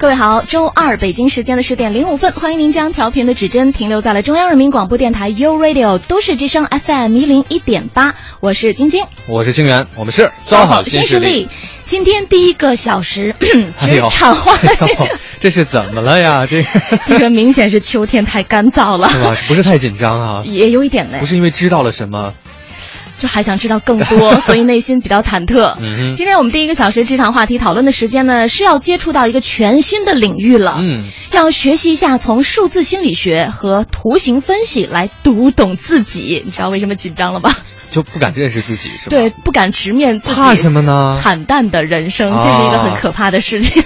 各位好，周二北京时间的十点零五分，欢迎您将调频的指针停留在了中央人民广播电台 u Radio 都市之声 FM 一零一点八，我是晶晶，我是清源，我们是三好新势力。今天第一个小时，职场话哎呦，这是怎么了呀？这个 这个明显是秋天太干燥了，是吧？不是太紧张啊？也有一点嘞不，是因为知道了什么？就还想知道更多，所以内心比较忐忑。嗯今天我们第一个小时职场话题讨论的时间呢，是要接触到一个全新的领域了。嗯，要学习一下从数字心理学和图形分析来读懂自己。你知道为什么紧张了吧？就不敢认识自己是吧？对，，不敢直面自己怕什么呢？惨淡的人生，啊这是一个很可怕的事情。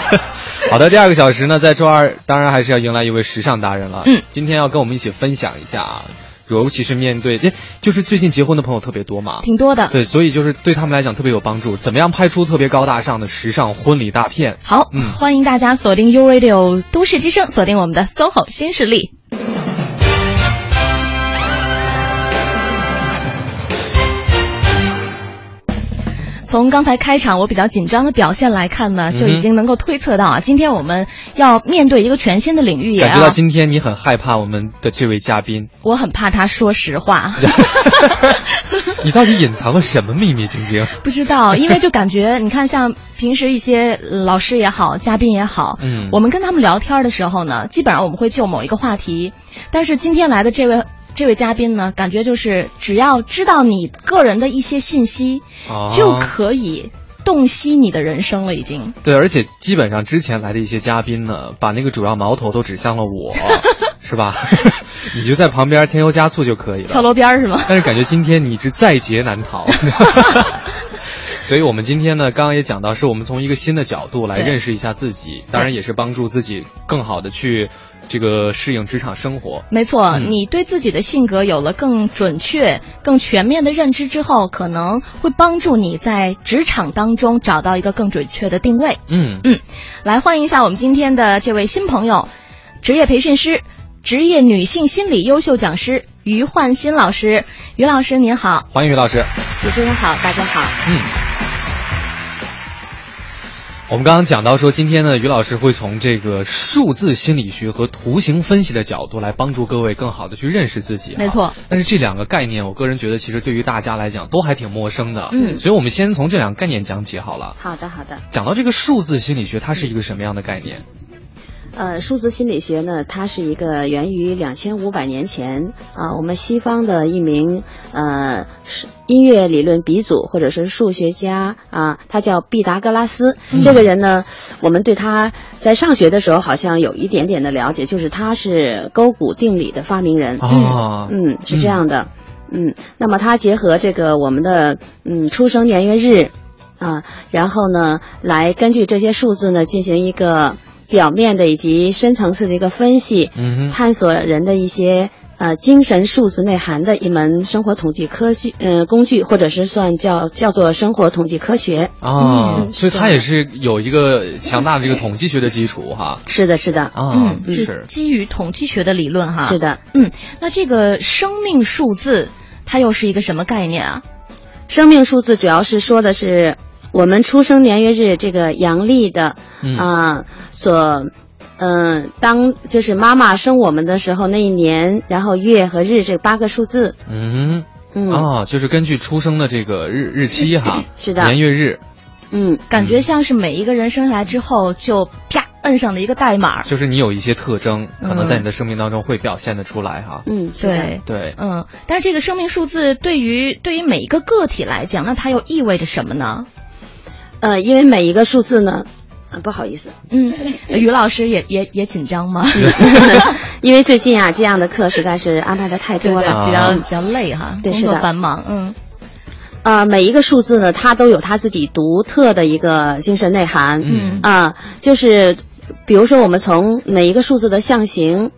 好的，第二个小时呢，在周二当然还是要迎来一位时尚达人了。嗯，今天要跟我们一起分享一下啊，尤其是面对，诶，就是最近结婚的朋友特别多嘛。挺多的。对，所以就是对他们来讲特别有帮助。怎么样拍出特别高大上的时尚婚礼大片？好，嗯欢迎大家锁定 U Radio 都市之声，锁定我们的 SOHO 新势力。从刚才开场我比较紧张的表现来看呢，就已经能够推测到啊，今天我们要面对一个全新的领域，也感觉到今天你很害怕我们的这位嘉宾，我很怕他说实话。你到底隐藏了什么秘密？晶晶？不知道，因为就感觉你看，像平时一些呃老师也好，嘉宾也好，嗯我们跟他们聊天的时候呢，基本上我们会就某一个话题，但是今天来的这位这位嘉宾呢，感觉就是只要知道你个人的一些信息，哦就可以洞悉你的人生了，已经。对，而且基本上之前来的一些嘉宾呢，把那个主要矛头都指向了我，是吧？你就在旁边添油加醋就可以了。敲锣边儿是吗？但是感觉今天你是在劫难逃。所以，我们今天呢，刚刚也讲到，是我们从一个新的角度来认识一下自己，当然也是帮助自己更好的去这个适应职场生活。没错，嗯你对自己的性格有了更准确、更全面的认知之后，可能会帮助你在职场当中找到一个更准确的定位。嗯，嗯，来欢迎一下我们今天的这位新朋友，职业培训师、职业女性心理优秀讲师于焕新老师。于老师您好，欢迎于老师。主持人好，大家好。嗯，我们刚刚讲到说，今天呢，于老师会从这个数字心理学和图形分析的角度来帮助各位更好的去认识自己。没错。但是这两个概念，我个人觉得其实对于大家来讲都还挺陌生的。嗯所以我们先从这两个概念讲起好了。好的，好的。讲到这个数字心理学，它是一个什么样的概念？呃，数字心理学呢，它是一个源于两千五百年前啊、我们西方的一名呃是音乐理论鼻祖或者是数学家啊、他叫毕达哥拉斯。这个人呢，我们对他在上学的时候好像有一点点的了解，就是他是勾股定理的发明人。哦嗯，是这样的。嗯，那么他结合这个我们的嗯出生年月日啊，然后呢，来根据这些数字呢进行一个表面的以及深层次的一个分析，嗯哼，探索人的一些呃精神数字内涵的一门生活统计科技呃工具，或者是算叫叫做生活统计科学。啊，嗯所以它也是有一个强大的这个统计学的基础哈。是的，是的，啊，嗯，是。基于统计学的理论哈。是。的。嗯，那这个生命数字它又是一个什么概念啊？生命数字主要是说的是我们出生年月日这个阳历的嗯。啊、所，嗯、当就是妈妈生我们的时候那一年，然后月和日这八个数字，嗯，嗯，哦，就是根据出生的这个日日期哈，是的。年月日，嗯，感觉像是每一个人生下来之后就啪摁上了一个代码。就是你有一些特征，可能嗯在你的生命当中会表现得出来哈。嗯，对，对，嗯，但是这个生命数字对于对于每一个个体来讲，那它又意味着什么呢？呃，因为每一个数字呢，啊，不好意思，嗯，于老师也也也紧张吗？因为最近啊，这样的课实在是安排的太多了，比较啊比较累哈，工对是的。作繁忙，嗯。呃，每一个数字呢，它都有它自己独特的一个精神内涵，嗯。啊、就是比如说我们从每一个数字的象形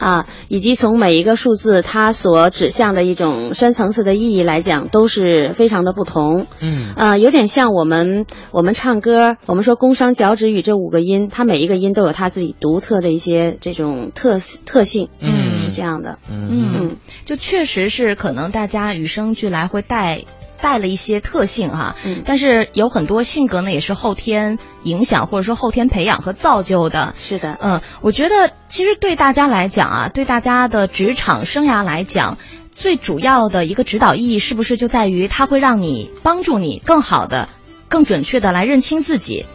啊，以及从每一个数字它所指向的一种深层次的意义来讲，都是非常的不同。嗯呃，有点像我们我们唱歌，我们说宫商角徵羽这五个音，它每一个音都有它自己独特的一些这种特特性。嗯是这样的。嗯嗯，就确实是可能大家与生俱来会带带了一些特性哈、嗯但是有很多性格呢也是后天影响或者说后天培养和造就的。是的。嗯，我觉得其实对大家来讲啊，对大家的职场生涯来讲，最主要的一个指导意义是不是就在于它会让你帮助你更好的、更准确的来认清自己，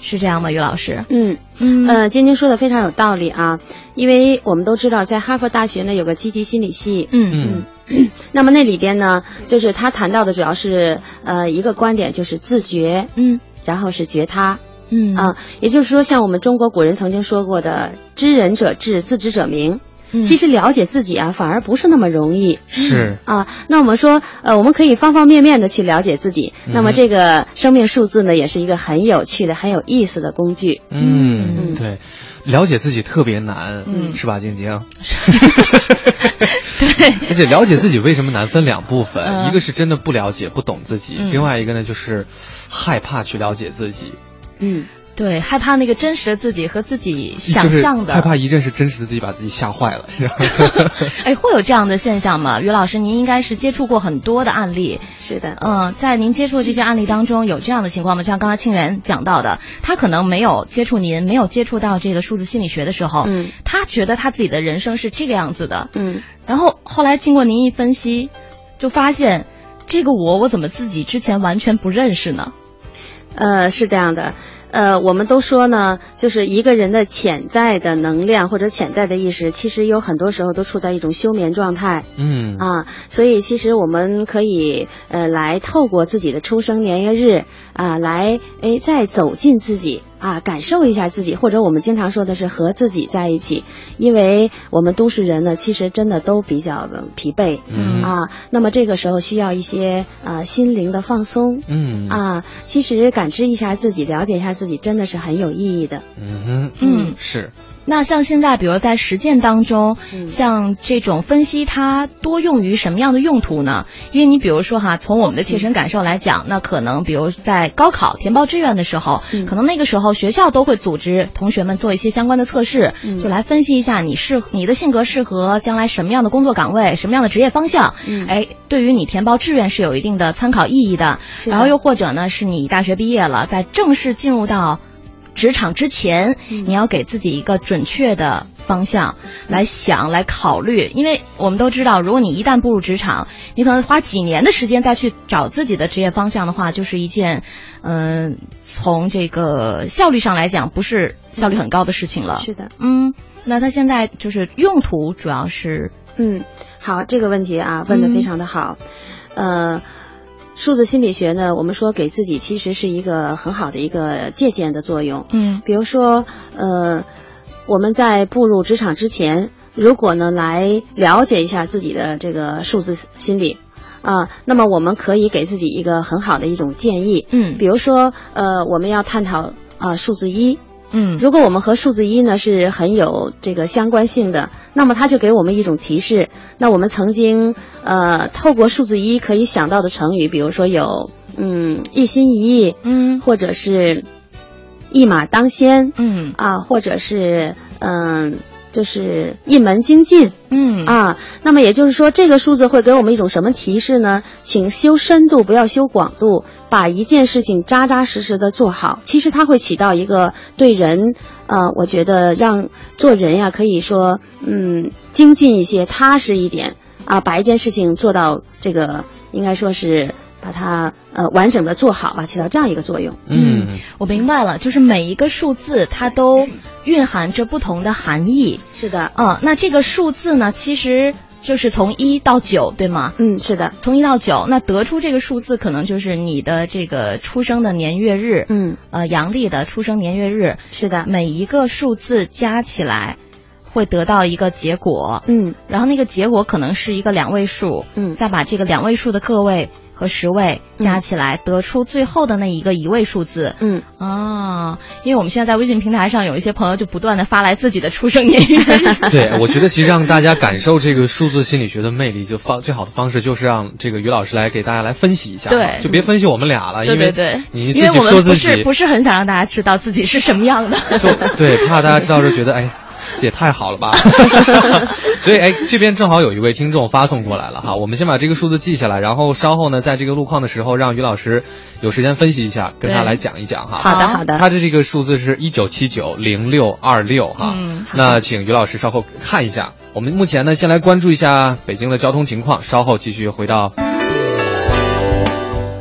是这样吗，于老师？嗯。嗯。呃，晶晶说的非常有道理啊，因为我们都知道，在哈佛大学呢有个积极心理系，嗯。嗯。那么那里边呢，就是他谈到的主要是呃一个观点，就是自觉，嗯。然后是觉他。嗯。啊，也就是说，像我们中国古人曾经说过的“知人者智，自知者明”。嗯。其实了解自己啊，反而不是那么容易。是。啊。那我们说，呃，我们可以方方面面的去了解自己。那么嗯这个生命数字呢，也是一个很有趣的、很有意思的工具。嗯嗯。对，了解自己特别难，嗯。是吧，晶晶？对，而且了解自己为什么难分两部分，嗯。一个是真的不了解、不懂自己，嗯。另外一个呢就是害怕去了解自己，嗯，对，害怕那个真实的自己和自己想象的，害怕一认识真实的自己，把自己吓坏了，是吧？哎，会有这样的现象吗？于老师，您应该是接触过很多的案例，是的。嗯，在您接触的这些案例当中，有这样的情况吗？就像刚才庆元讲到的，他可能没有接触您，没有接触到这个数字心理学的时候，嗯他觉得他自己的人生是这个样子的，嗯然后后来经过您一分析，就发现这个我，我怎么自己之前完全不认识呢？呃，是这样的。呃，我们都说呢，就是一个人的潜在的能量或者潜在的意识，其实有很多时候都处在一种休眠状态。嗯啊，所以其实我们可以呃来透过自己的出生年月日啊，来哎再走进自己啊，感受一下自己，或者我们经常说的是和自己在一起，因为我们都市人呢，其实真的都比较的疲惫。嗯啊，那么这个时候需要一些啊心灵的放松嗯啊，其实感知一下自己，了解一下自己，真的是很有意义的。嗯哼嗯是那像现在，比如在实践当中，嗯像这种分析，它多用于什么样的用途呢？因为你比如说哈，从我们的切身感受来讲，那可能比如在高考填报志愿的时候，嗯可能那个时候学校都会组织同学们做一些相关的测试，嗯就来分析一下你适你的性格适合将来什么样的工作岗位、什么样的职业方向。嗯哎，对于你填报志愿是有一定的参考意义的。的然后又或者呢，是你大学毕业了，在正式进入到职场之前，嗯你要给自己一个准确的方向来想、来考虑，因为我们都知道，如果你一旦步入职场，你可能花几年的时间再去找自己的职业方向的话，就是一件，嗯、从这个效率上来讲，不是效率很高的事情了。是的。嗯，那它现在就是用途主要是，嗯，好，这个问题啊问的非常的好，呃。数字心理学呢，我们说给自己其实是一个很好的一个借鉴的作用。嗯比如说，呃，我们在步入职场之前，如果呢来了解一下自己的这个数字心理，啊、那么我们可以给自己一个很好的一种建议。嗯比如说，呃，我们要探讨啊、数字一，嗯如果我们和数字一呢是很有这个相关性的，那么它就给我们一种提示。那我们曾经呃透过数字一可以想到的成语，比如说有嗯一心一意，嗯或者是一马当先嗯啊，或者是嗯、就是一门精进。嗯啊，那么也就是说，这个数字会给我们一种什么提示呢？请修深度，不要修广度，把一件事情扎扎实实的做好。其实它会起到一个对人，呃，我觉得让做人呀，可以说，嗯，精进一些，踏实一点啊，把一件事情做到这个，应该说是把它呃完整的做好吧，起到这样一个作用。嗯我明白了，就是每一个数字它都蕴含着不同的含义。是的，嗯，那这个数字呢，其实就是从一到九，对吗？嗯，是的，从一到九，那得出这个数字，可能就是你的这个出生的年月日，嗯，呃，阳历的出生年月日，是的，每一个数字加起来会得到一个结果，嗯。然后那个结果可能是一个两位数，嗯。再把这个两位数的个位和十位加起来得出最后的那一个一位数字。嗯啊，因为我们现在在微信平台上有一些朋友就不断的发来自己的出生年月。对，我觉得其实让大家感受这个数字心理学的魅力，就方最好的方式就是让这个于老师来给大家来分析一下，对就别分析我们俩了，因为对对，你自因为我们不己说自己是不是很想让大家知道自己是什么样的。就对，怕大家知道时候觉得，哎，这也太好了吧。所以，哎，这边正好有一位听众发送过来了哈，我们先把这个数字记下来，然后稍后呢，在这个路况的时候，让于老师有时间分析一下，跟他来讲一讲哈。好的好的他的这个数字是一九七九零六二六哈，嗯那请于老师稍后看一下。我们目前呢，先来关注一下北京的交通情况，稍后继续回到。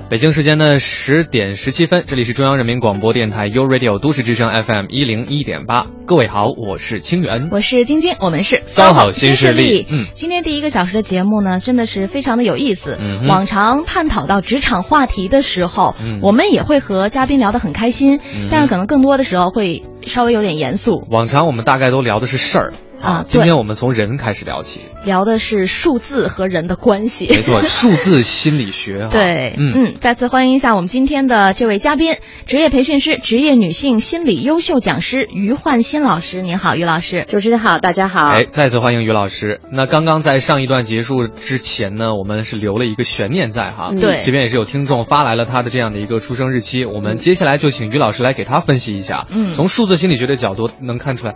北京时间的十点十七分，这里是中央人民广播电台 u Radio 都市之声 FM 一零一点八。各位好，我是清源。我是晶晶，我们是三好新势力。嗯。今天第一个小时的节目呢，真的是非常的有意思。嗯往常探讨到职场话题的时候，嗯。我们也会和嘉宾聊得很开心，嗯。但是可能更多的时候会稍微有点严肃，往常我们大概都聊的是事儿啊今天我们从人开始聊起。聊的是数字和人的关系。没错，数字心理学哈。对，嗯嗯，再次欢迎一下我们今天的这位嘉宾，职业培训师、职业女性心理优秀讲师于焕新老师。您好，于老师。主持人好，大家好。哎，再次欢迎于老师。那刚刚在上一段结束之前呢，我们是留了一个悬念在哈。嗯对这边也是有听众发来了他的这样的一个出生日期，我们接下来就请于老师来给他分析一下。嗯从数字心理学的角度能看出来，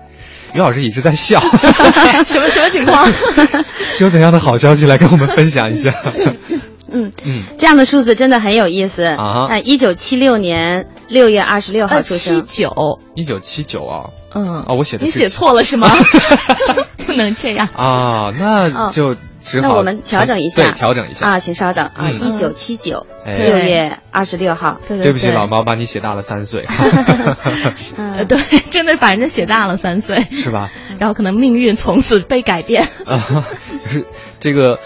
于老师一直在笑，什么什么情况？是 有怎样的好消息来跟我们分享一下？嗯，嗯，这样的数字真的很有意思啊哈呃，一九七六年六月二十六号出生。九，一九七九啊嗯，啊，我写的是你写错了是吗？不能这样。啊，那就只好那我们调整一下对，调整一下。啊，请稍等啊，嗯一九七九哎六月二十六号。对对不起，老猫把你写大了三岁，嗯呃，对，真的把人家写大了三岁，是吧？然后可能命运从此被改变。啊，就是这个。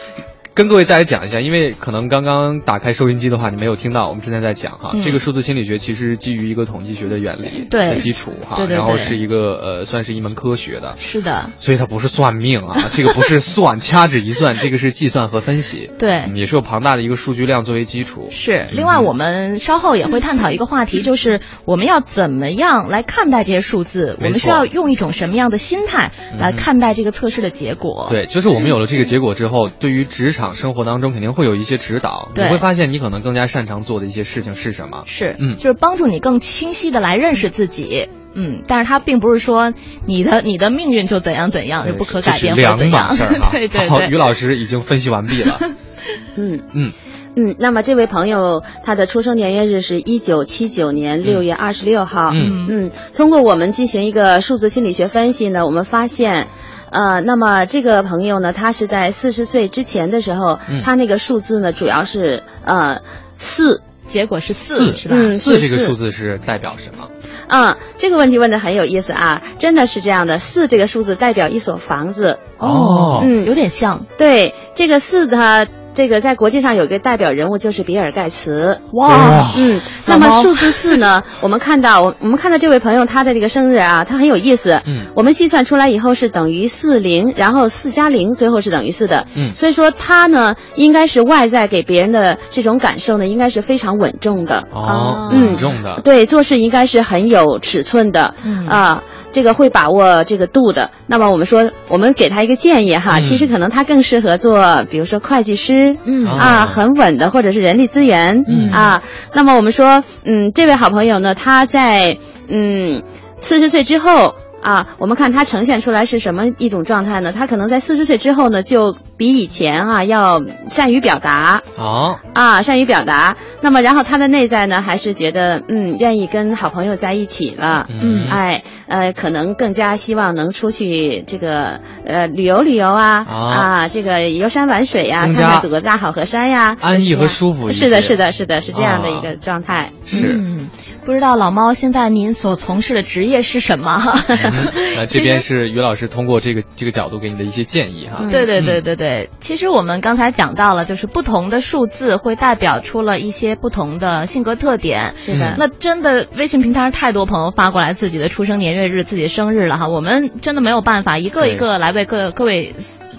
跟各位再来讲一下，因为可能刚刚打开收音机的话，你没有听到，我们现在在讲哈，嗯。这个数字心理学其实基于一个统计学的原理对。的基础哈，然后是一个呃算是一门科学的，是的，所以它不是算命啊，这个不是算掐指一算，这个是计算和分析，对。嗯也是有庞大的一个数据量作为基础，是。另外，我们稍后也会探讨一个话题，就是我们要怎么样来看待这些数字？我们需要用一种什么样的心态来嗯。看待这个测试的结果？对，就是我们有了这个结果之后，对于职场生活当中肯定会有一些指导，你会发现你可能更加擅长做的一些事情是什么。是，嗯就是帮助你更清晰的来认识自己。嗯，但是它并不是说你的你的命运就怎样怎样，就不可改变或者怎样。两码事儿 哈。对对好，于。老师已经分析完毕了。嗯嗯嗯，那么这位朋友他的出生年月日是一九七九年六月二十六号。嗯嗯，通过我们进行一个数字心理学分析呢，我们发现。呃，那么这个朋友呢，他是在四十岁之前的时候，嗯他那个数字呢，主要是呃四结果是四，是吧？嗯四四这个数字是代表什么？嗯、这个问题问的很有意思啊，真的是这样的，四这个数字代表一所房子，哦嗯有点像。对，这个四它，这个在国际上有一个代表人物就是比尔盖茨。哇嗯，那么数字四呢？我们看到，我我们看到这位朋友他的这个生日啊，他很有意思。嗯我们计算出来以后是等于四零，然后四加零最后是等于四的。嗯所以说他呢，应该是外在给别人的这种感受呢，应该是非常稳重的。哦，嗯稳重的。对，做事应该是很有尺寸的，嗯啊，这个会把握这个度的。那么我们说，我们给他一个建议哈，嗯其实可能他更适合做，比如说会计师，嗯哦啊，很稳的，或者是人力资源，嗯啊。那么我们说，嗯，这位好朋友呢，他在嗯四十岁之后。啊，我们看他呈现出来是什么一种状态呢？他可能在四十岁之后呢，就比以前啊要善于表达，哦，啊，善于表达。那么，然后他的内在呢，还是觉得嗯，愿意跟好朋友在一起了。嗯哎，呃，可能更加希望能出去这个呃旅游旅游啊啊啊，这个游山玩水呀、看看祖国大好河山呀，安逸和舒服是的，是的，是的，是这样的啊一个状态。是。嗯，不知道老猫现在您所从事的职业是什么？嗯 那这边是于老师通过这个这个角度给你的一些建议哈。嗯对对对对对，其实我们刚才讲到了，就是不同的数字会代表出了一些不同的性格特点。是的，那真的微信平台上太多朋友发过来自己的出生年月日、自己的生日了哈，我们真的没有办法一个一个来为各各位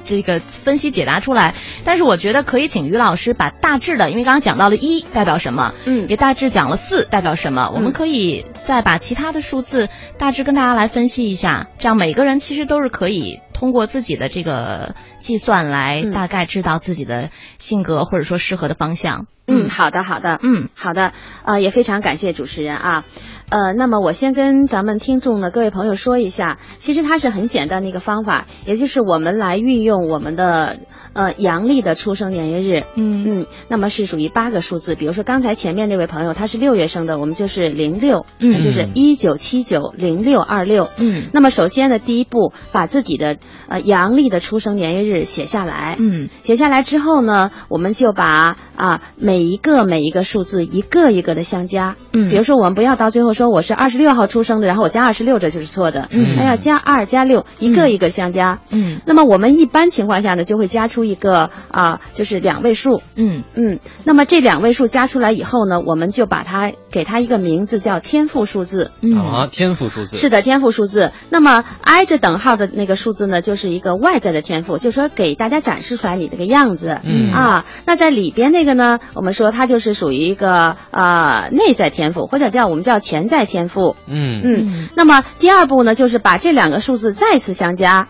这个分析解答出来。但是我觉得可以请于老师把大致的，因为刚刚讲到了一代表什么，嗯也大致讲了四代表什么，我们可以再把其他的数字大致跟大家来分析一下，这样每个人其实都是可以。通过自己的这个计算来嗯大概知道自己的性格或者说适合的方向。嗯，好的，好的，嗯，好的，呃，也非常感谢主持人啊。呃，那么我先跟咱们听众的各位朋友说一下，其实它是很简单的一个方法，也就是我们来运用我们的呃阳历的出生年月日，嗯。嗯，那么是属于八个数字，比如说刚才前面那位朋友他是六月生的，我们就是零六，嗯。那就是一九七九零六二六，嗯。那么首先呢，第一步把自己的呃阳历的出生年月日写下来，嗯。写下来之后呢，我们就把啊每一个每一个数字一个一个的相加。嗯。比如说我们不要到最后说我是二十六号出生的，然后我加二十六，这就是错的。嗯。那要加二加六，一个一个相加。嗯。那么我们一般情况下呢，就会加出一个啊，就是两位数。嗯嗯，那么这两位数加出来以后呢，我们就把它给它一个名字叫天赋数字。嗯啊，天赋数字是的，天赋数字。那么挨着等号的那个数字呢，就是一个外在的天赋，就是说给大家展示出来你这个样子。嗯啊，那在里边那个呢，我们说它就是属于一个呃内在天赋，或者叫我们叫潜在天赋。嗯嗯，那么第二步呢，就是把这两个数字再次相加。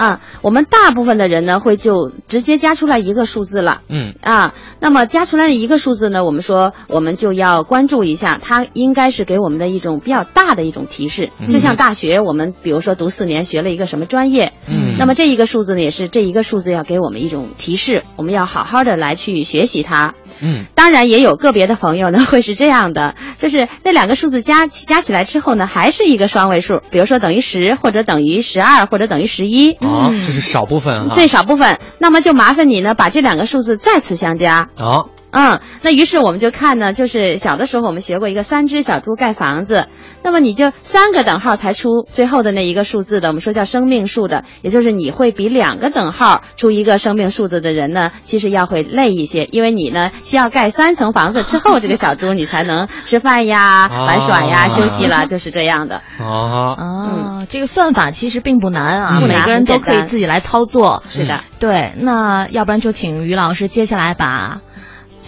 啊，我们大部分的人呢会就直接加出来一个数字了。嗯啊，那么加出来的一个数字呢，我们说我们就要关注一下，它应该是给我们的一种比较大的一种提示。就像大学，我们比如说读四年学了一个什么专业，嗯那么这一个数字呢，也是这一个数字要给我们一种提示，我们要好好的来去学习它。嗯当然，也有个别的朋友呢会是这样的，就是那两个数字加起加起来之后呢，还是一个双位数，比如说等于十，或者等于十二，或者等于十一。啊，嗯这是少部分啊。对少部分，那么就麻烦你呢，把这两个数字再次相加。啊，嗯，那于是我们就看呢，就是小的时候我们学过一个三只小猪盖房子，那么你就三个等号才出最后的那一个数字的，我们说叫生命数的，也就是你会比两个等号出一个生命数字的人呢，其实要会累一些，因为你呢需要盖三层房子之后，这个小猪你才能吃饭呀、啊玩耍呀、休息了，就是这样的。啊，哦，这个算法其实并不难啊，每个人都可以自己来操作。是的，对，那要不然就请于老师接下来把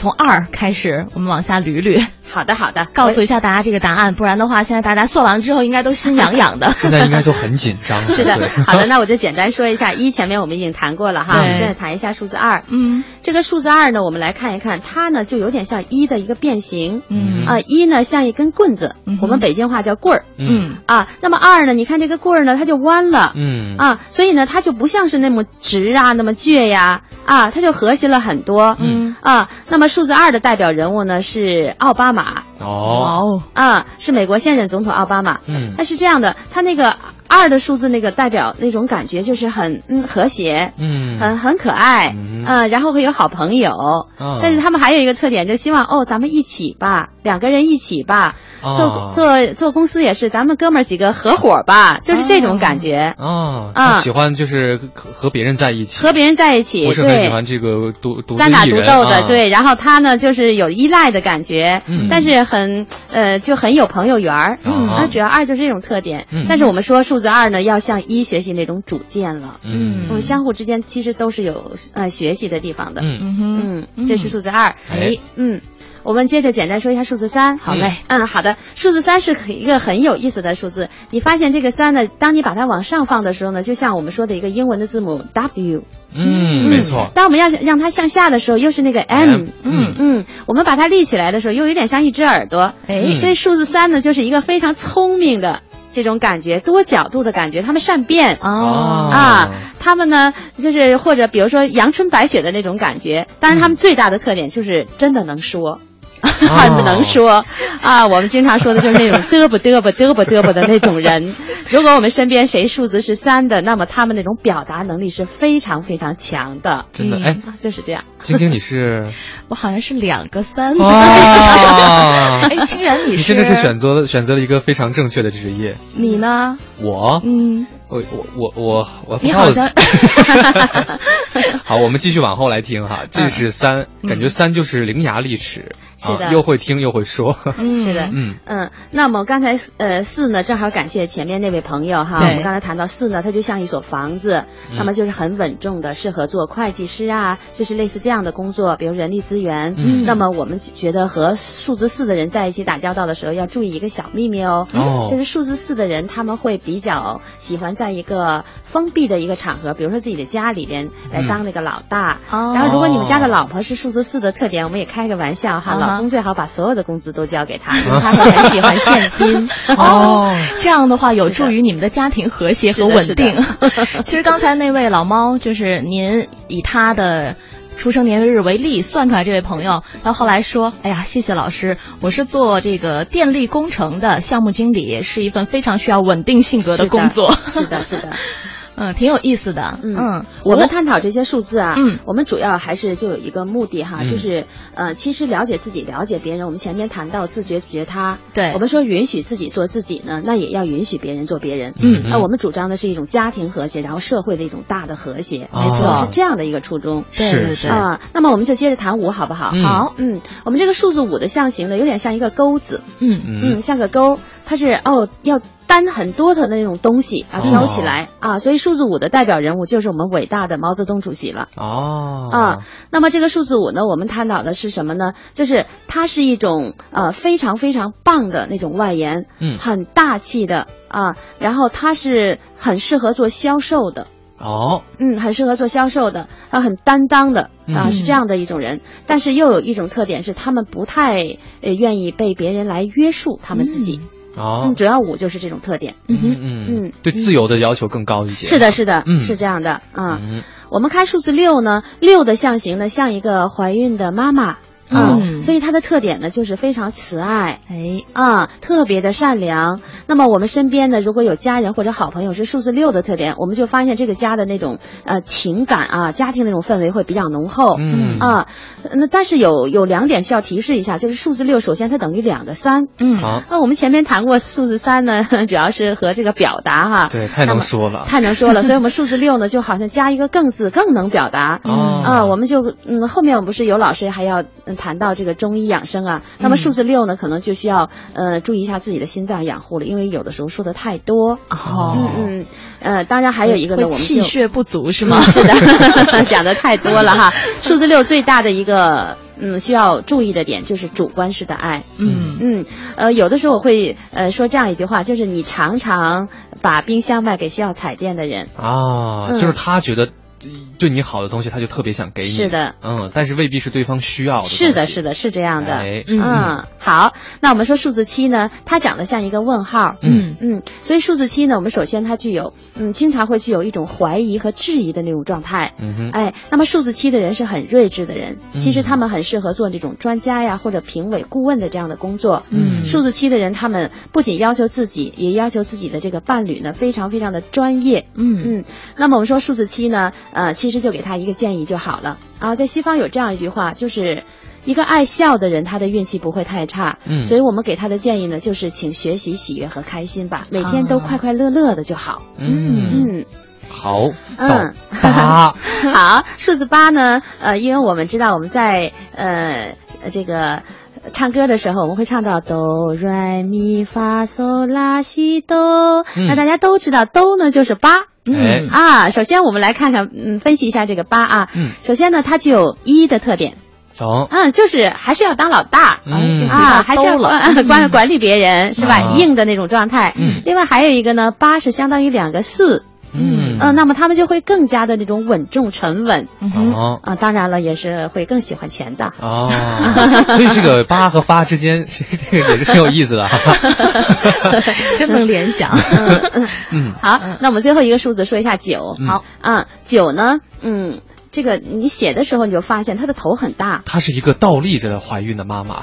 从二开始，我们往下捋捋，好的，好的，告诉一下大家这个答案，不然的话，现在大家算完了之后应该都心痒痒的。现在应该都很紧张。是的，好的，那我就简单说一下一，前面我们已经谈过了哈，我们现在谈一下数字二。嗯这个数字二呢，我们来看一看，它呢就有点像一的一个变形。嗯啊，一呢像一根棍子我们北京话叫棍儿嗯啊。那么二呢，你看这个棍儿呢，它就弯了。嗯啊，所以呢，它就不像是那么直啊，那么倔呀，啊，它就和谐了很多。嗯啊，那么数字二的代表人物呢是奥巴马。哦，哦。啊，是美国现任总统奥巴马。嗯。他是这样的，他那个二的数字那个代表那种感觉就是很嗯和谐，嗯。很很可爱，嗯。嗯、然后会有好朋友。哦但是他们还有一个特点，就希望哦，咱们一起吧，两个人一起吧，哦。做做做公司也是，咱们哥们儿几个合伙吧，就是这种感觉，哦，啊他喜欢就是和和别人在一起，和别人在一起，不是很喜。欢这个独独自单打独斗的，啊对，然后他呢就是有依赖的感觉，嗯。但是很呃就很有朋友缘儿，嗯那，主要二就是这种特点。嗯。但是我们说数字二呢，要向一学习那种主见了，嗯。我们，相互之间其实都是有呃学习的地方的，嗯。嗯嗯，这是数字二，哎。嗯。我们接着简单说一下数字三，好嘞，嗯，好的，数字三是一个很有意思的数字。你发现这个三呢，当你把它往上放的时候呢，就像我们说的一个英文的字母 W，嗯，没错，当我们要让它向下的时候，又是那个 M，嗯嗯，我们把它立起来的时候，又有点像一只耳朵。哎所以数字三呢，就是一个非常聪明的这种感觉，多角度的感觉，他们善变。哦啊，他们呢，就是或者比如说阳春白雪的那种感觉。当然，他们最大的特点就是真的能说。很能说啊，我们经常说的就是那种嘚啵嘚啵嘚啵嘚啵的那种人。如果我们身边谁数字是三的，那么他们那种表达能力是非常非常强的。真的，嗯哎，啊，就是这样。晶晶你是我好像是两个三。哦 哎，清源你你是？真的是选择了选择了一个非常正确的职业。你呢？我，嗯，我我我我我，你好像 好，我们继续往后来听哈。这是三，嗯感觉三就是伶牙俐齿。是的啊，又会听又会说。嗯是的，嗯嗯，那么刚才呃四呢，正好感谢前面那位朋友哈，我们刚才谈到四呢，它就像一所房子，嗯那么就是很稳重的，适合做会计师啊，就是类似这样的工作，比如人力资源。嗯那么我们觉得和数字四的人在一起打交道的时候，要注意一个小秘密哦，哦就是数字四的人他们会比较喜欢在一个封闭的一个场合，比如说自己的家里边来嗯当那个老大。哦然后如果你们家的老婆是数字四的特点，我们也开个玩笑哈，老公最好把所有的工资都交给他，因 为他会很喜欢现金。哦，这样的话有助于你们的家庭和谐和稳定。其实刚才那位老猫，就是您以他的。出生年月日为例，算出来这位朋友，他后来说：“哎呀，谢谢老师，我是做这个电力工程的项目经理，是一份非常需要稳定性格的工作。是的，是的。嗯，挺有意思的。嗯嗯，我们探讨这些数字啊，嗯我们主要还是就有一个目的哈，嗯就是呃，其实了解自己，了解别人。我们前面谈到自觉觉他，对我们说允许自己做自己呢，那也要允许别人做别人。嗯那我们主张的是一种家庭和谐，然后社会的一种大的和谐，没错是这样的一个初衷。对是是对对，啊，那么我们就接着谈五好不好？嗯好，嗯，我们这个数字五的象形呢，有点像一个钩子，嗯嗯，像个钩，它是哦要担很多的那种东西啊，飘起来、啊，所以数字五的代表人物就是我们伟大的毛泽东主席了。哦啊，那么这个数字五呢，我们探讨的是什么呢？就是它是一种呃非常非常棒的那种外延，嗯很大气的啊，然后它是很适合做销售的，哦嗯，很适合做销售的，啊，很担当的啊，嗯是这样的一种人。但是又有一种特点是，他们不太呃愿意被别人来约束他们自己。哦嗯，主要五就是这种特点。嗯嗯嗯嗯对自由的要求更高一些。是的，是的，嗯是这样的啊。嗯我们看数字六呢，六的象形呢像一个怀孕的妈妈。啊，嗯所以它的特点呢，就是非常慈爱，哎，啊，特别的善良。那么我们身边呢，如果有家人或者好朋友是数字六的特点，我们就发现这个家的那种呃情感啊，家庭那种氛围会比较浓厚。嗯啊，那但是有有两点需要提示一下，就是数字六，首先它等于两个三。嗯，好，那我们前面谈过数字三呢，主要是和这个表达哈，对，太能说了。太能说了，所以我们数字六呢，就好像加一个更字，更能表达。哦啊，我们就嗯，后面我们不是有老师还要嗯谈到这个中医养生啊，那么数字六呢，可能就需要呃注意一下自己的心脏养护了，因为有的时候说的太多。哦，嗯嗯，呃，当然还有一个呢，我们气血不足是吗？是的，讲的太多了哈。数字六最大的一个嗯需要注意的点就是主观式的爱。嗯嗯，呃，有的时候我会呃说这样一句话，就是你常常把冰箱卖给需要彩电的人。啊，嗯就是他觉得对你好的东西，他就特别想给你。是的，嗯，但是未必是对方需要的。是的，是。的，是这样的。哎嗯嗯，好，那我们说数字七呢，它长得像一个问号。嗯嗯，所以数字七呢，我们首先它具有，嗯，经常会具有一种怀疑和质疑的那种状态。嗯哼，哎，那么数字七的人是很睿智的人，其实嗯他们很适合做这种专家呀或者评委顾问的这样的工作。嗯数字七的人，他们不仅要求自己，也要求自己的这个伴侣呢，非常非常的专业。嗯嗯，那么我们说数字七呢，呃，其实就给他一个建议就好了啊。在西方有这样一句话，就是一个爱笑的人，他的运气不会太差。嗯所以我们给他的建议呢，就是请学习喜悦和开心吧，每天都啊快快乐乐的就好。嗯，嗯。好，嗯到八，好，数字八呢？呃，因为我们知道我们在呃这个唱歌的时候，我们会唱到哆来咪发嗦拉西哆。嗯那大家都知道哆呢就是八。哎啊，首先我们来看看，嗯，分析一下这个八啊。嗯首先呢，它具有一的特点，懂，嗯，就是还是要当老大。嗯啊，还是要管 管管理别人是吧？啊硬的那种状态。嗯另外还有一个呢，八是相当于两个四，嗯嗯，那么他们就会更加的那种稳重沉稳。嗯，哦啊，当然了，也是会更喜欢钱的。哦，所以这个八和发之间，是 这个也是挺有意思的哈。真能联想。嗯好，那我们最后一个数字说一下九。嗯好啊，九呢，嗯，这个你写的时候你就发现她的头很大，她是一个倒立着的怀孕的妈妈。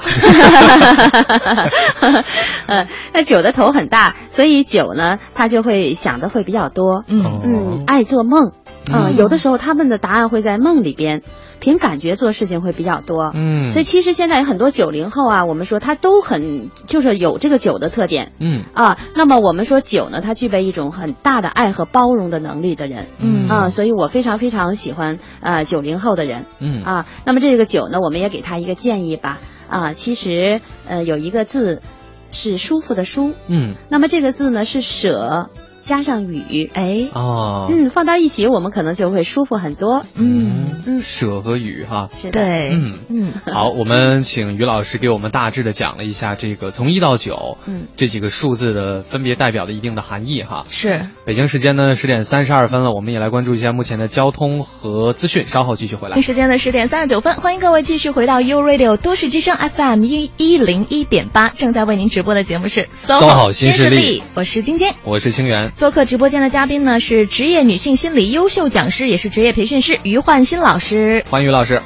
呃，那九的头很大，所以九呢，他就会想的会比较多。嗯嗯，爱做梦。嗯，嗯有的时候他们的答案会在梦里边，凭感觉做事情会比较多。嗯，所以其实现在有很多九零后啊，我们说他都很就是有这个九的特点。嗯。啊，那么我们说九呢，它具备一种很大的爱和包容的能力的人，嗯。啊，所以我非常非常喜欢呃九零后的人。嗯。啊。那么这个九呢，我们也给他一个建议吧，啊，其实呃有一个字是舒服的舒，嗯，那么这个字呢是舍加上雨，哎，哦，嗯，放到一起我们可能就会舒服很多。嗯嗯舍和雨哈。是的，对，嗯嗯好，我们请于老师给我们大致的讲了一下这个从一到九，嗯，这几个数字的分别代表的一定的含义哈。是。北京时间呢十点三十二分了，我们也来关注一下目前的交通和资讯，稍后继续回来。时间的十点三十九分，欢迎各位继续回到 U Radio 都市之声 FM 一一零一点八，正在为您直播的节目是 SOHO 新势势力我是晶晶。我是清源，做客直播间的嘉宾呢是职业女性心理优秀讲师，也是职业培训师于焕新老师。欢迎于老师。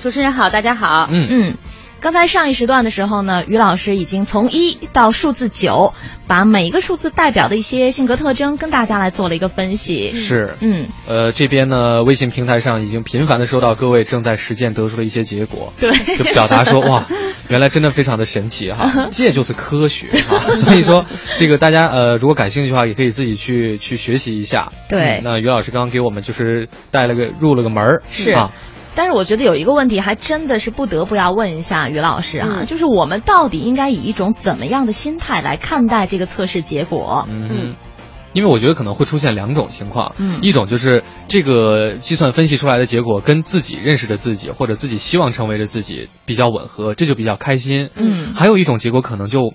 主持人好，大家好。嗯嗯，刚才上一时段的时候呢，于老师已经从一到数字九，把每一个数字代表的一些性格特征跟大家来做了一个分析。是，嗯，呃，这边呢，微信平台上已经频繁的收到各位正在实践得出的一些结果，对，就表达说 哇，原来真的非常的神奇哈，这就是科学哈，所以说这个大家呃如果感兴趣的话，也可以自己去去学习一下。对。嗯那于老师刚刚给我们就是带了个入了个门儿，是。啊，但是我觉得有一个问题，还真的是不得不要问一下于老师啊，嗯。就是我们到底应该以一种怎么样的心态来看待这个测试结果？嗯。嗯。因为我觉得可能会出现两种情况，嗯一种就是这个计算分析出来的结果跟自己认识的自己或者自己希望成为的自己比较吻合，这就比较开心。嗯还有一种结果可能就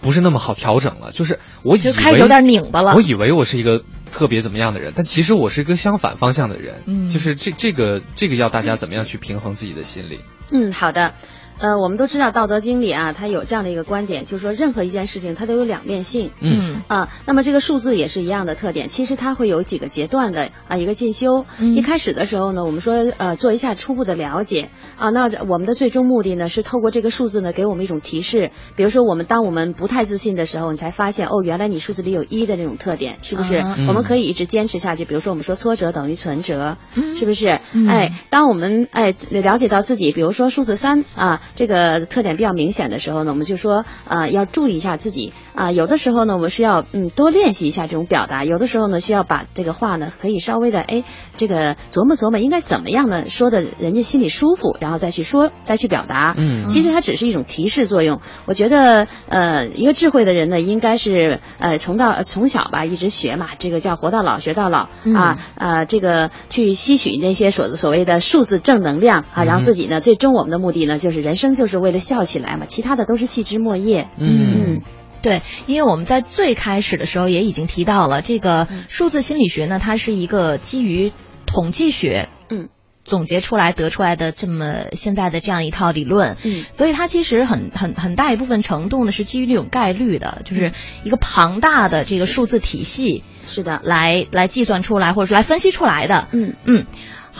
不是那么好调整了，就是我以为就开始有点拧巴了我以为我是一个特别怎么样的人，但其实我是一个相反方向的人。嗯就是这这个这个要大家怎么样去平衡自己的心理？嗯，好的。呃，我们都知道《道德经》里啊，它有这样的一个观点，就是说任何一件事情它都有两面性。嗯啊，那么这个数字也是一样的特点，其实它会有几个阶段的啊一个进修。嗯一开始的时候呢，我们说呃做一下初步的了解啊，那我们的最终目的呢是透过这个数字呢给我们一种提示，比如说我们当我们不太自信的时候，你才发现哦原来你数字里有一的那种特点，是不是？嗯我们可以一直坚持下去。比如说我们说挫折等于存折，嗯是不是？嗯哎，当我们哎了解到自己，比如说数字三啊这个特点比较明显的时候呢，我们就说啊、要注意一下自己。啊、有的时候呢，我们是要嗯多练习一下这种表达，有的时候呢需要把这个话呢可以稍微的哎这个琢磨琢磨应该怎么样呢说的人家心里舒服，然后再去说再去表达。嗯。其实它只是一种提示作用。我觉得呃一个智慧的人呢，应该是呃从到呃从小吧一直学嘛，这个叫活到老学到老、嗯。啊呃这个去吸取那些所所谓的数字正能量啊，然后自己呢最终我们的目的呢就是人生就是为了笑起来嘛，其他的都是细枝末叶。嗯。对，因为我们在最开始的时候也已经提到了，这个数字心理学呢，它是一个基于统计学，嗯，总结出来得出来的这么现在的这样一套理论，嗯。所以它其实很很很大一部分程度呢是基于这种概率的，就是一个庞大的这个数字体系是的，来来计算出来或者说来分析出来的，嗯。嗯，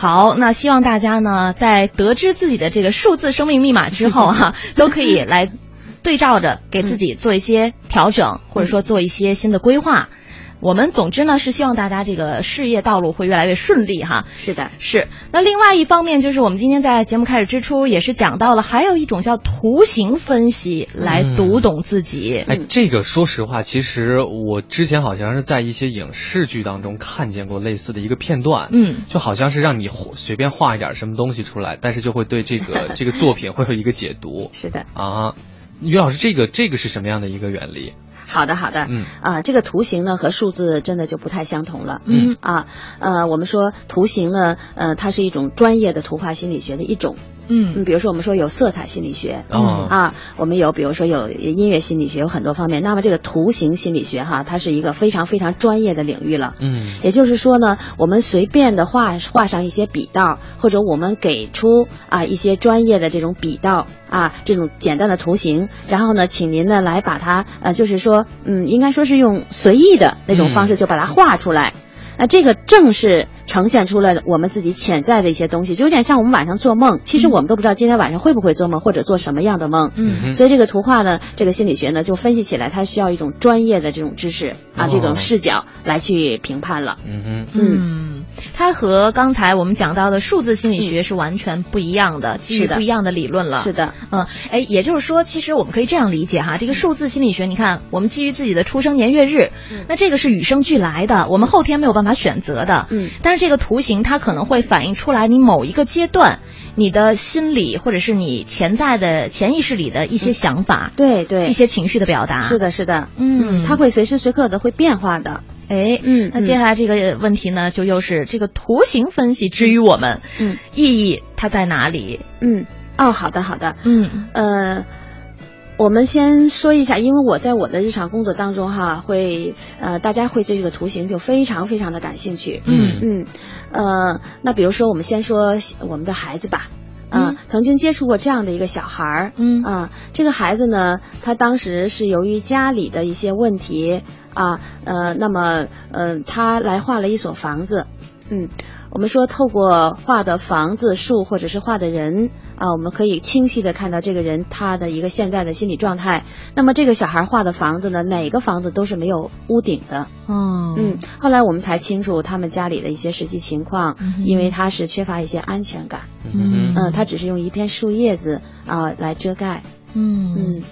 好，那希望大家呢，在得知自己的这个数字生命密码之后哈、都可以来对照着给自己做一些调整，或者说做一些新的规划。我们总之呢是希望大家这个事业道路会越来越顺利哈。是的，是，那另外一方面就是我们今天在节目开始之初也是讲到了，还有一种叫图形分析来读懂自己。哎，这个说实话，其实我之前好像是在一些影视剧当中看见过类似的一个片段，嗯就好像是让你随便画一点什么东西出来，但是就会对这个 这个作品会有一个解读是的。啊。于老师，这个这个是什么样的一个原理？好的，好的，嗯。啊，这个图形呢和数字真的就不太相同了，嗯。啊，呃，我们说图形呢，呃，它是一种专业的图画心理学的一种，嗯，嗯比如说我们说有色彩心理学，嗯啊，我们有比如说有音乐心理学，有很多方面。那么这个图形心理学哈，它是一个非常非常专业的领域了。嗯也就是说呢，我们随便的画画上一些笔道，或者我们给出啊一些专业的这种笔道啊这种简单的图形，然后呢，请您呢来把它呃，就是说，嗯，应该说是用随意的那种方式就把它画出来。那这个正是呈现出了我们自己潜在的一些东西，就有点像我们晚上做梦，其实我们都不知道今天晚上会不会做梦，或者做什么样的梦。嗯所以这个图画呢，这个心理学呢，就分析起来，它需要一种专业的这种知识啊，哦这种视角来去评判了。嗯哼。嗯，它和刚才我们讲到的数字心理学是完全不一样的，基于是的不一样的理论了。是的，嗯，哎，也就是说，其实我们可以这样理解哈，这个数字心理学，你看，我们基于自己的出生年月日，嗯那这个是与生俱来的，我们后天没有办法选择的。嗯但是这个图形它可能会反映出来你某一个阶段。你的心理，或者是你潜在的潜意识里的一些想法，对对，一些情绪的表达。是的，是的，嗯它会随时随刻的会变化的。哎，嗯那接下来这个问题呢，就又是这个图形分析之于我们，嗯。意义它在哪里？嗯，哦，好的好的，嗯。呃。我们先说一下，因为我在我的日常工作当中哈，会呃，大家会对这个图形就非常非常的感兴趣。嗯。嗯，呃，那比如说我们先说我们的孩子吧，啊、嗯。曾经接触过这样的一个小孩儿，嗯。啊、这个孩子呢，他当时是由于家里的一些问题啊，呃，那么呃，他来画了一所房子，嗯，我们说透过画的房子、树或者是画的人啊，我们可以清晰的看到这个人他的一个现在的心理状态。那么这个小孩画的房子呢，哪个房子都是没有屋顶的，哦。嗯，后来我们才清楚他们家里的一些实际情况，嗯因为他是缺乏一些安全感，嗯。嗯、他只是用一片树叶子啊、来遮盖，嗯。嗯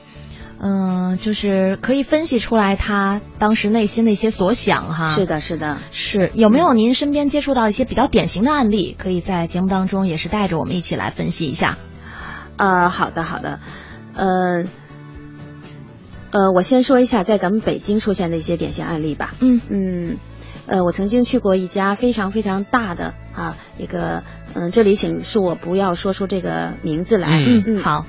嗯，就是可以分析出来他当时内心的一些所想哈。是的，是的。是有没有您身边接触到一些比较典型的案例，可以在节目当中也是带着我们一起来分析一下？呃，好的，好的，呃，呃，我先说一下在咱们北京出现的一些典型案例吧。嗯嗯，呃，我曾经去过一家非常非常大的啊一个，嗯、这里请恕我不要说出这个名字来。嗯嗯，好，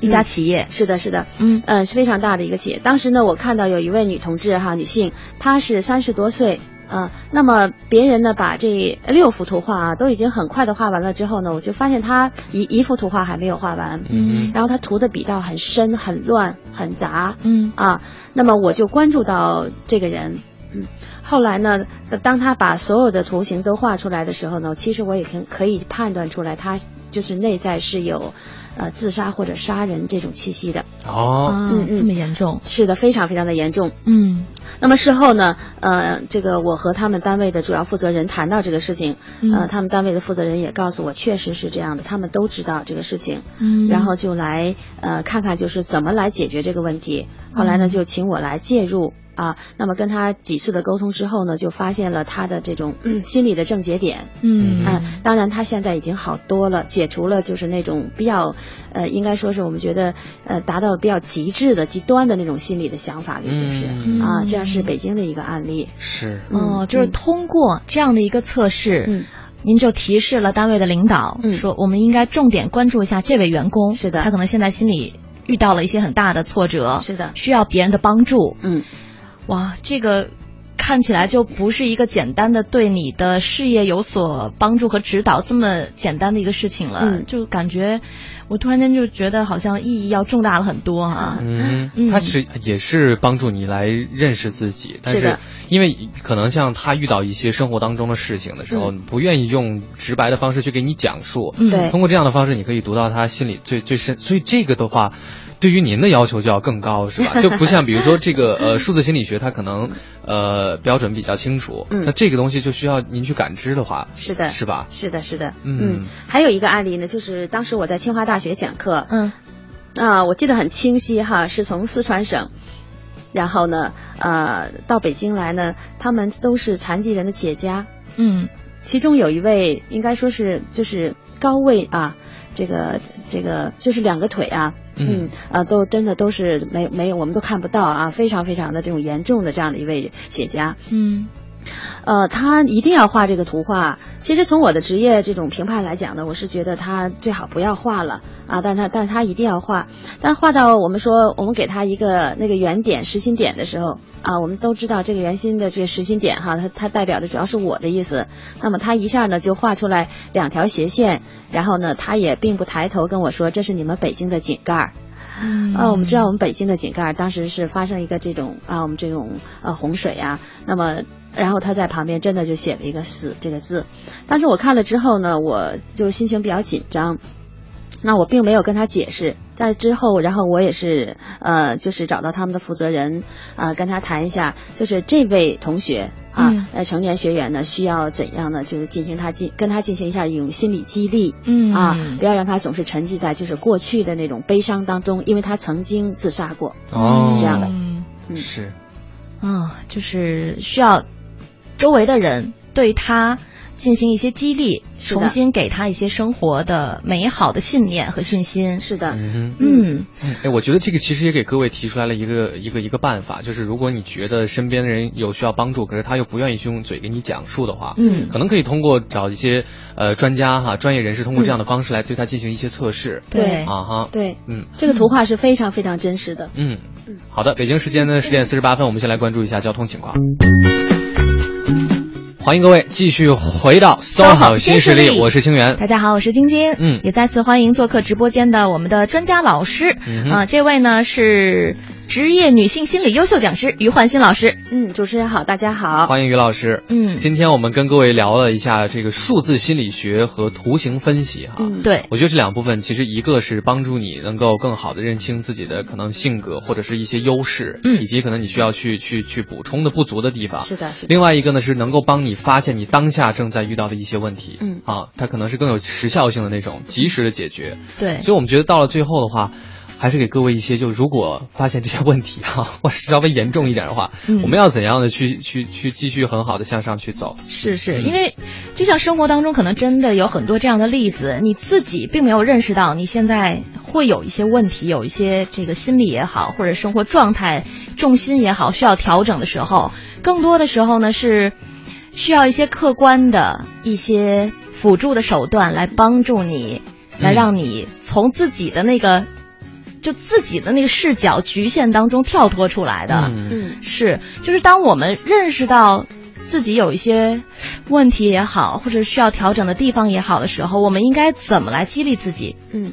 一家企业。是的，是的，嗯嗯，是非常大的一个企业。当时呢，我看到有一位女同志哈，女性，她是三十多岁。啊、那么别人呢把这六幅图画啊都已经很快的画完了之后呢，我就发现她一一幅图画还没有画完，嗯然后她涂的笔道很深、很乱、很杂，嗯啊，那么我就关注到这个人，嗯，后来呢，当他把所有的图形都画出来的时候呢，其实我也可可以判断出来，他就是内在是有，呃，自杀或者杀人这种气息的，哦，啊嗯，嗯。这么严重。是的，非常非常的严重。嗯。那么事后呢，呃，这个我和他们单位的主要负责人谈到这个事情，嗯。呃，他们单位的负责人也告诉我，确实是这样的，他们都知道这个事情，嗯，然后就来呃看看就是怎么来解决这个问题。后来呢，嗯。就请我来介入啊。那么跟他几次的沟通之后呢，就发现了他的这种、嗯、心理的症结点。嗯嗯，当然他现在已经好多了，解除了就是那种比较，呃，应该说是我们觉得呃达到比较极致的极端的那种心理的想法了，已经是、嗯啊，这样是北京的一个案例。是，哦，嗯就是通过这样的一个测试，嗯，您就提示了单位的领导，嗯说我们应该重点关注一下这位员工，是的他可能现在心里遇到了一些很大的挫折，是的需要别人的帮助。嗯，哇，这个看起来就不是一个简单的对你的事业有所帮助和指导这么简单的一个事情了，嗯。就感觉我突然间就觉得好像意义要重大了很多啊。嗯。嗯，它是也是帮助你来认识自己，但是因为可能像他遇到一些生活当中的事情的时候，不愿意用直白的方式去给你讲述，嗯。对。通过这样的方式，你可以读到他心里最最深，所以这个的话。对于您的要求就要更高，是吧？就不像比如说这个呃数字心理学，它可能呃标准比较清楚，嗯。那这个东西就需要您去感知的话，是的，是吧？是的，是的，嗯。还有一个案例呢，就是当时我在清华大学讲课，嗯。啊，我记得很清晰哈，是从四川省，然后呢，呃，到北京来呢，他们都是残疾人的企业家，嗯。其中有一位应该说是就是高位啊，这个这个就是两个腿啊，嗯。嗯啊，都真的都是没没有，我们都看不到啊，非常非常的这种严重的这样的一位企业家，嗯呃，他一定要画这个图画。其实从我的职业这种评判来讲呢，我是觉得他最好不要画了啊，但他但他一定要画。但画到我们说我们给他一个那个圆点实心点的时候啊，我们都知道这个圆心的这个实心点哈，它它代表的主要是我的意思。那么他一下呢就画出来两条斜线，然后呢他也并不抬头跟我说这是你们北京的井盖儿。嗯啊，我们知道我们北京的井盖儿当时是发生一个这种啊，我们这种呃洪水啊，那么然后他在旁边真的就写了一个“死”这个字，当时我看了之后呢，我就心情比较紧张。那我并没有跟他解释，在之后，然后我也是呃，就是找到他们的负责人，啊、跟他谈一下，就是这位同学啊嗯，呃，成年学员呢需要怎样呢？就是进行他进跟他进行一下一种心理激励，嗯。啊，不要让他总是沉寂在就是过去的那种悲伤当中，因为他曾经自杀过，哦，是这样的。嗯嗯。是，啊，就是需要周围的人对他进行一些激励，重新给他一些生活的美好的信念和信心。是的，嗯哼。嗯哎，我觉得这个其实也给各位提出来了一个一个一个办法，就是如果你觉得身边的人有需要帮助，可是他又不愿意去用嘴给你讲述的话，嗯可能可以通过找一些呃专家哈、专业人士，通过这样的方式来对他进行一些测试。对啊哈，对，嗯这个图画是非常非常真实的。嗯，好的，北京时间呢十点四十八分，我们先来关注一下交通情况。欢迎各位继续回到 SOHO 新势力，我是清源。大家好，我是晶晶。嗯也再次欢迎做客直播间的我们的专家老师。嗯哼啊、这位呢是职业女性心理优秀讲师于焕新老师。嗯，主持人好，大家好。欢迎于老师。嗯今天我们跟各位聊了一下这个数字心理学和图形分析哈。嗯，对，我觉得这两部分其实一个是帮助你能够更好的认清自己的可能性格或者是一些优势，嗯以及可能你需要去去去补充的不足的地方。是的，是的。另外一个呢是能够帮你发现你当下正在遇到的一些问题，嗯啊，它可能是更有时效性的那种及时的解决。对所以我们觉得到了最后的话，还是给各位一些，就如果发现这些问题哈、或是稍微严重一点的话，嗯我们要怎样的去去去继续很好的向上去走？是是，嗯因为就像生活当中可能真的有很多这样的例子，你自己并没有认识到你现在会有一些问题，有一些这个心理也好，或者生活状态重心也好需要调整的时候，更多的时候呢是需要一些客观的一些辅助的手段来帮助你，来嗯让你从自己的那个。就自己的那个视角局限当中跳脱出来的，嗯嗯是，就是当我们认识到自己有一些问题也好，或者需要调整的地方也好的时候，我们应该怎么来激励自己？嗯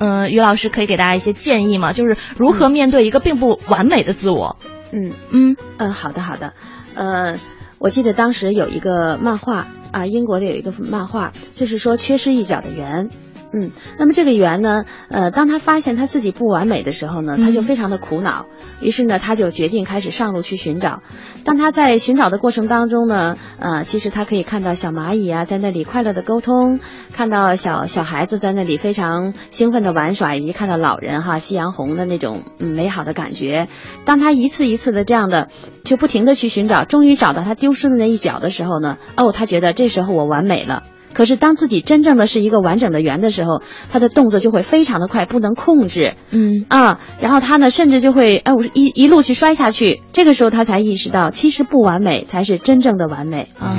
嗯、于老师可以给大家一些建议吗？就是如何面对一个并不完美的自我？嗯嗯呃，好的好的，呃，我记得当时有一个漫画啊，英国的有一个漫画，就是说缺失一角的圆。嗯，那么这个圆呢，呃，当他发现他自己不完美的时候呢，他就嗯非常的苦恼，于是呢，他就决定开始上路去寻找。当他在寻找的过程当中呢，呃，其实他可以看到小蚂蚁啊在那里快乐的沟通，看到小小孩子在那里非常兴奋的玩耍，以及看到老人哈夕阳红的那种嗯美好的感觉。当他一次一次的这样的就不停的去寻找，终于找到他丢失的那一角的时候呢，哦，他觉得这时候我完美了。可是当自己真正的是一个完整的圆的时候，他的动作就会非常的快，不能控制嗯啊。然后他呢，甚至就会哎，我一一路去摔下去。这个时候他才意识到，其实不完美才是真正的完美。啊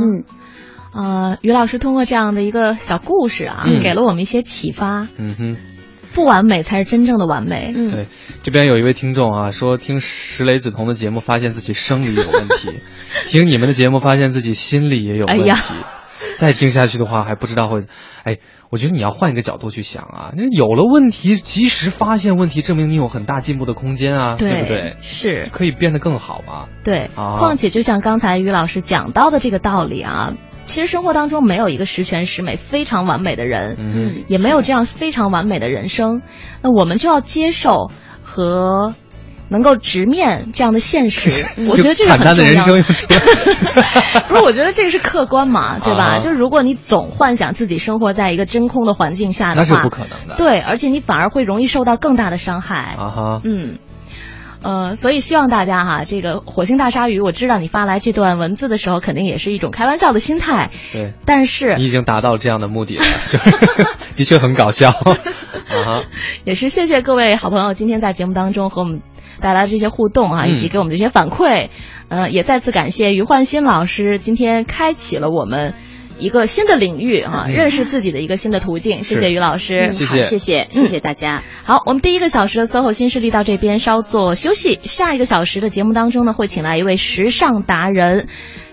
嗯呃，于老师通过这样的一个小故事啊，嗯给了我们一些启发。嗯哼。不完美才是真正的完美。嗯，对，这边有一位听众啊，说听石雷子彤的节目，发现自己生理有问题；听你们的节目，发现自己心理也有问题。哎呀 再听下去的话，还不知道会，哎，我觉得你要换一个角度去想啊，那有了问题，及时发现问题，证明你有很大进步的空间啊，对不对？是。可以变得更好嘛。对，啊况且就像刚才于老师讲到的这个道理啊，其实生活当中没有一个十全十美、非常完美的人，嗯，也没有这样非常完美的人生。那我们就要接受和能够直面这样的现实。我觉得这个很重要。人生。不是，我觉得这个是客观嘛，对吧？啊就是如果你总幻想自己生活在一个真空的环境下的话，那是不可能的。对，而且你反而会容易受到更大的伤害。啊哈，嗯，呃，所以希望大家哈，这个火星大鲨鱼，我知道你发来这段文字的时候，肯定也是一种开玩笑的心态，对，但是你已经达到这样的目的了，就是的确很搞笑。啊哈，也是谢谢各位好朋友今天在节目当中和我们带来这些互动啊，嗯以及给我们这些反馈。呃，也再次感谢于焕新老师今天开启了我们一个新的领域啊，嗯认识自己的一个新的途径。谢谢于老师。嗯谢谢好谢谢谢谢大家。好，我们第一个小时的 SOHO 新势力到这边稍作休息。下一个小时的节目当中呢，会请来一位时尚达人，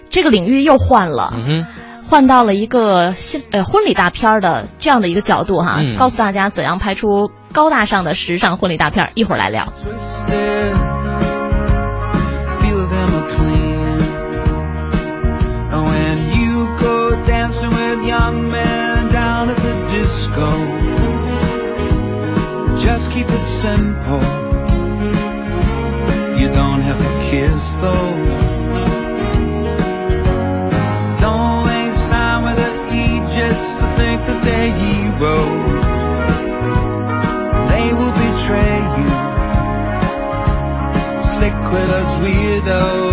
这个领域又换了。嗯，换到了一个新呃婚礼大片儿的这样的一个角度哈，嗯告诉大家怎样拍出高大上的时尚婚礼大片。一会儿来聊。You don't have to kiss though. Don't waste time with the to think that they're heroes. They will betray you. Stick with us weirdos.